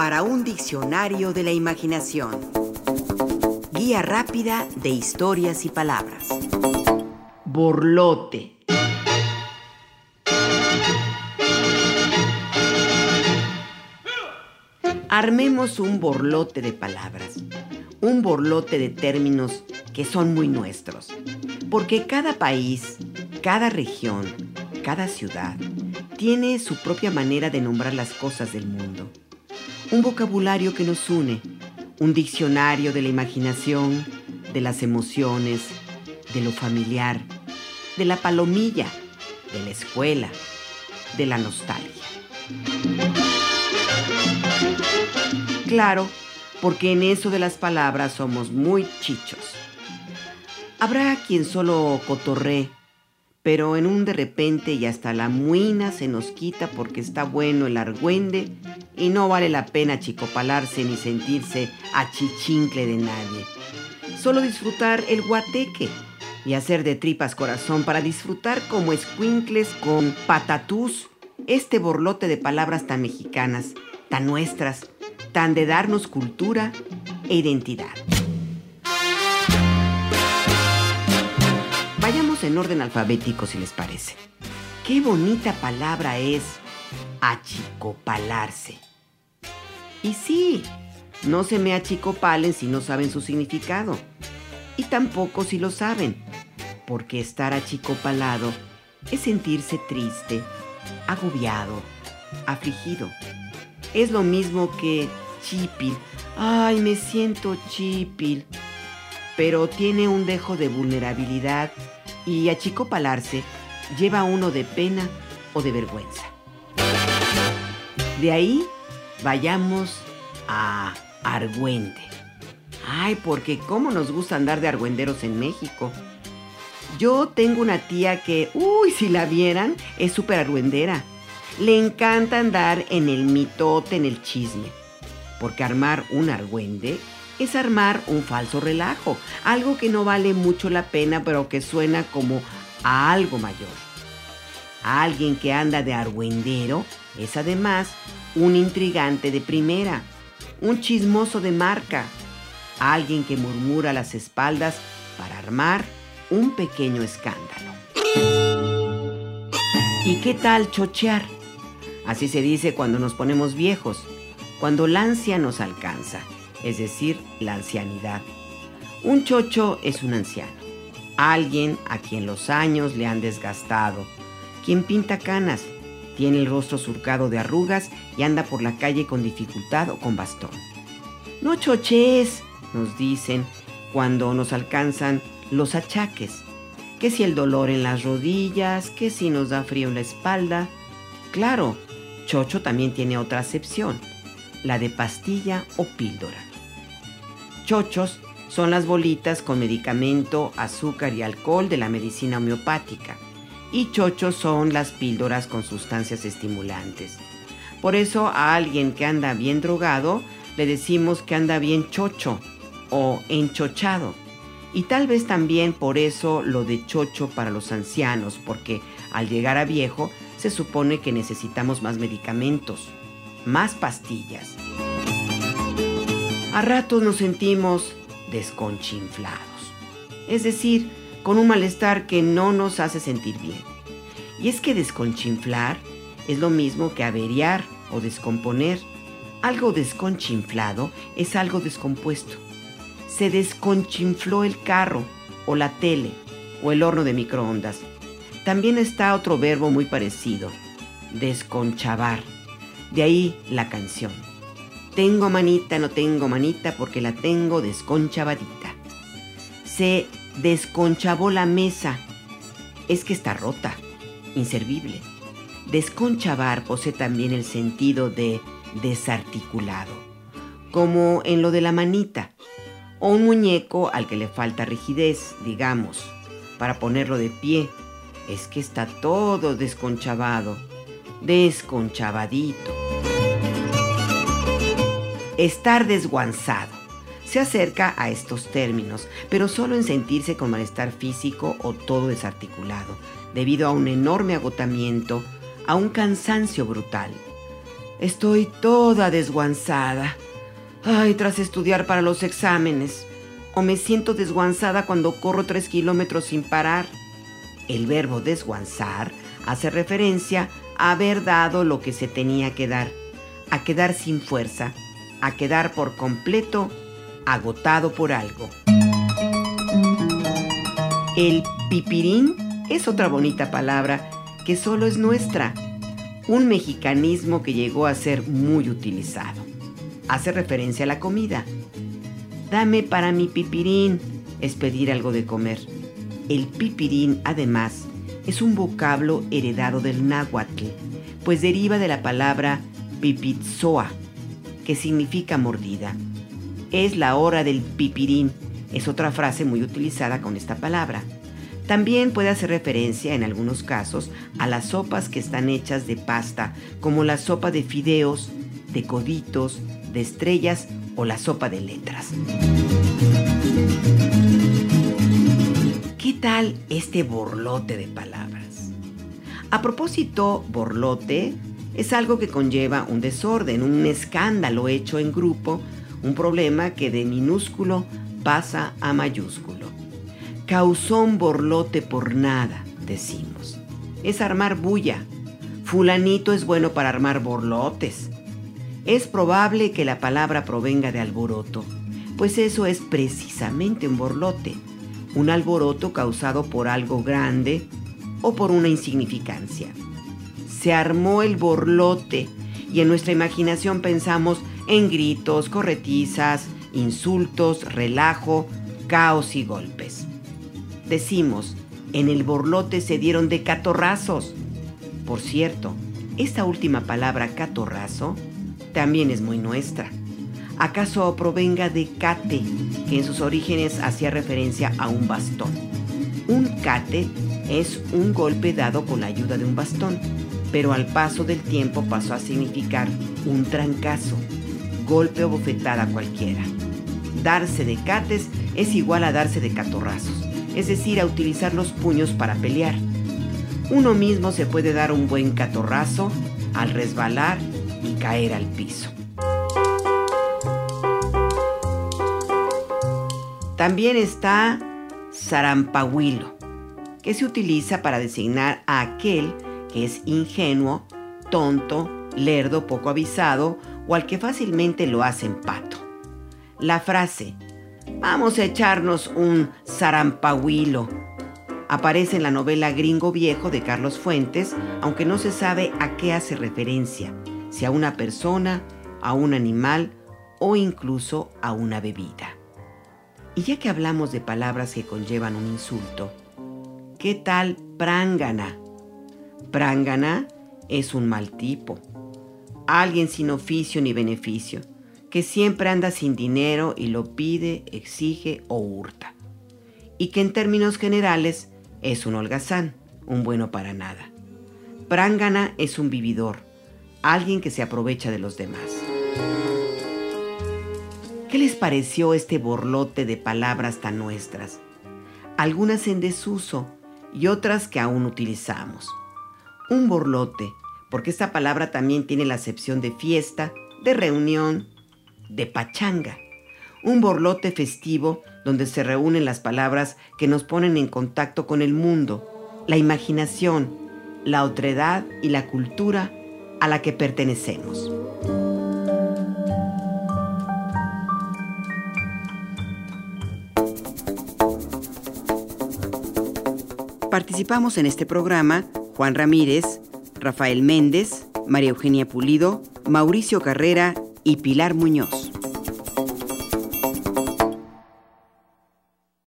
para un diccionario de la imaginación. Guía rápida de historias y palabras. Borlote. Armemos un borlote de palabras, un borlote de términos que son muy nuestros, porque cada país, cada región, cada ciudad tiene su propia manera de nombrar las cosas del mundo. Un vocabulario que nos une, un diccionario de la imaginación, de las emociones, de lo familiar, de la palomilla, de la escuela, de la nostalgia. Claro, porque en eso de las palabras somos muy chichos. Habrá quien solo cotorree, pero en un de repente y hasta la muina se nos quita porque está bueno el argüende y no vale la pena chicopalarse ni sentirse achichincle de nadie. Solo disfrutar el guateque y hacer de tripas corazón para disfrutar como escuincles con patatús este borlote de palabras tan mexicanas, tan nuestras, tan de darnos cultura e identidad. En orden alfabético si les parece. Qué bonita palabra es achicopalarse. Y sí, no se me achicopalen si no saben su significado. Y tampoco si lo saben, porque estar achicopalado es sentirse triste, agobiado, afligido es lo mismo que chipil. Ay, me siento chipil. Pero tiene un dejo de vulnerabilidad y achicopalarse lleva uno de pena o de vergüenza. De ahí vayamos a argüende. Ay, porque cómo nos gusta andar de argüenderos en México. Yo tengo una tía que, uy, si la vieran, es súper argüendera le encanta andar en el mitote, en el chisme. Porque armar un argüende es armar un falso relajo, algo que no vale mucho la pena, pero que suena como a algo mayor. alguien que anda de argüendero es además un intrigante de primera, un chismoso de marca, alguien que murmura a las espaldas para armar un pequeño escándalo. ¿Y qué tal chochear? Así se dice cuando nos ponemos viejos, cuando la ansia nos alcanza, es decir, la ancianidad. Un chocho es un anciano, alguien a quien los años le han desgastado, quien pinta canas, tiene el rostro surcado de arrugas y anda por la calle con dificultad o con bastón. No choches, nos dicen cuando nos alcanzan los achaques, que si el dolor en las rodillas, que si nos da frío en la espalda. Claro, Chocho también tiene otra acepción, la de pastilla o píldora. Chochos son las bolitas con medicamento, azúcar y alcohol de la medicina homeopática. Y chochos son las píldoras con sustancias estimulantes. Por eso a alguien que anda bien drogado le decimos que anda bien chocho o enchochado. Y tal vez también por eso lo de chocho para los ancianos, porque al llegar a viejo se supone que necesitamos más medicamentos, más pastillas. A ratos nos sentimos desconchinflados, es decir, con un malestar que no nos hace sentir bien. Y es que desconchinflar es lo mismo que averiar o descomponer. Algo desconchinflado es algo descompuesto. Se desconchinfló el carro o la tele o el horno de microondas también está otro verbo muy parecido, desconchavar. De ahí la canción. Tengo manita, no tengo manita porque la tengo desconchavadita. Se desconchavó la mesa. Es que está rota, inservible. Desconchavar posee también el sentido de desarticulado, como en lo de la manita, o un muñeco al que le falta rigidez, digamos, para ponerlo de pie es que está todo desconchavado, desconchavadito. Estar desguanzado. Se acerca a estos términos, pero solo en sentirse con malestar físico o todo desarticulado, debido a un enorme agotamiento, a un cansancio brutal. Estoy toda desguanzada. Ay, tras estudiar para los exámenes. O me siento desguanzada cuando corro tres kilómetros sin parar. El verbo desguanzar hace referencia a haber dado lo que se tenía que dar, a quedar sin fuerza, a quedar por completo agotado por algo. El pipirín es otra bonita palabra que solo es nuestra, un mexicanismo que llegó a ser muy utilizado. Hace referencia a la comida. Dame para mi pipirín es pedir algo de comer. El pipirín, además, es un vocablo heredado del náhuatl, pues deriva de la palabra pipitzoa, que significa mordida. Es la hora del pipirín, es otra frase muy utilizada con esta palabra. También puede hacer referencia en algunos casos a las sopas que están hechas de pasta, como la sopa de fideos, de coditos, de estrellas o la sopa de letras. ¿Qué tal este borlote de palabras? A propósito, borlote es algo que conlleva un desorden, un escándalo hecho en grupo, un problema que de minúsculo pasa a mayúsculo. Causó un borlote por nada, decimos. Es armar bulla. Fulanito es bueno para armar borlotes. Es probable que la palabra provenga de alboroto, pues eso es precisamente un borlote, un alboroto causado por algo grande o por una insignificancia. Se armó el borlote y en nuestra imaginación pensamos en gritos, corretizas, insultos, relajo, caos y golpes decimos, en el borlote se dieron de catorrazos. Por cierto, esta última palabra catorrazo también es muy nuestra. ¿Acaso provenga de cate, que en sus orígenes hacía referencia a un bastón? Un cate es un golpe dado con la ayuda de un bastón, pero al paso del tiempo pasó a significar un trancazo, golpe o bofetada cualquiera. Darse de cates es igual a darse de catorrazos es decir, a utilizar los puños para pelear. Uno mismo se puede dar un buen catorrazo al resbalar y caer al piso. También está zarampahuilo, que se utiliza para designar a aquel que es ingenuo, tonto, lerdo, poco avisado o al que fácilmente lo hacen pato. La frase Vamos a echarnos un zarampahuilo. Aparece en la novela Gringo Viejo de Carlos Fuentes, aunque no se sabe a qué hace referencia, si a una persona, a un animal o incluso a una bebida. Y ya que hablamos de palabras que conllevan un insulto, ¿qué tal prángana? Prángana es un mal tipo, alguien sin oficio ni beneficio que siempre anda sin dinero y lo pide, exige o hurta. Y que en términos generales es un holgazán, un bueno para nada. Prángana es un vividor, alguien que se aprovecha de los demás. ¿Qué les pareció este borlote de palabras tan nuestras? Algunas en desuso y otras que aún utilizamos. Un borlote, porque esta palabra también tiene la acepción de fiesta, de reunión, de pachanga, un borlote festivo donde se reúnen las palabras que nos ponen en contacto con el mundo, la imaginación, la otredad y la cultura a la que pertenecemos. Participamos en este programa Juan Ramírez, Rafael Méndez, María Eugenia Pulido, Mauricio Carrera y Pilar Muñoz.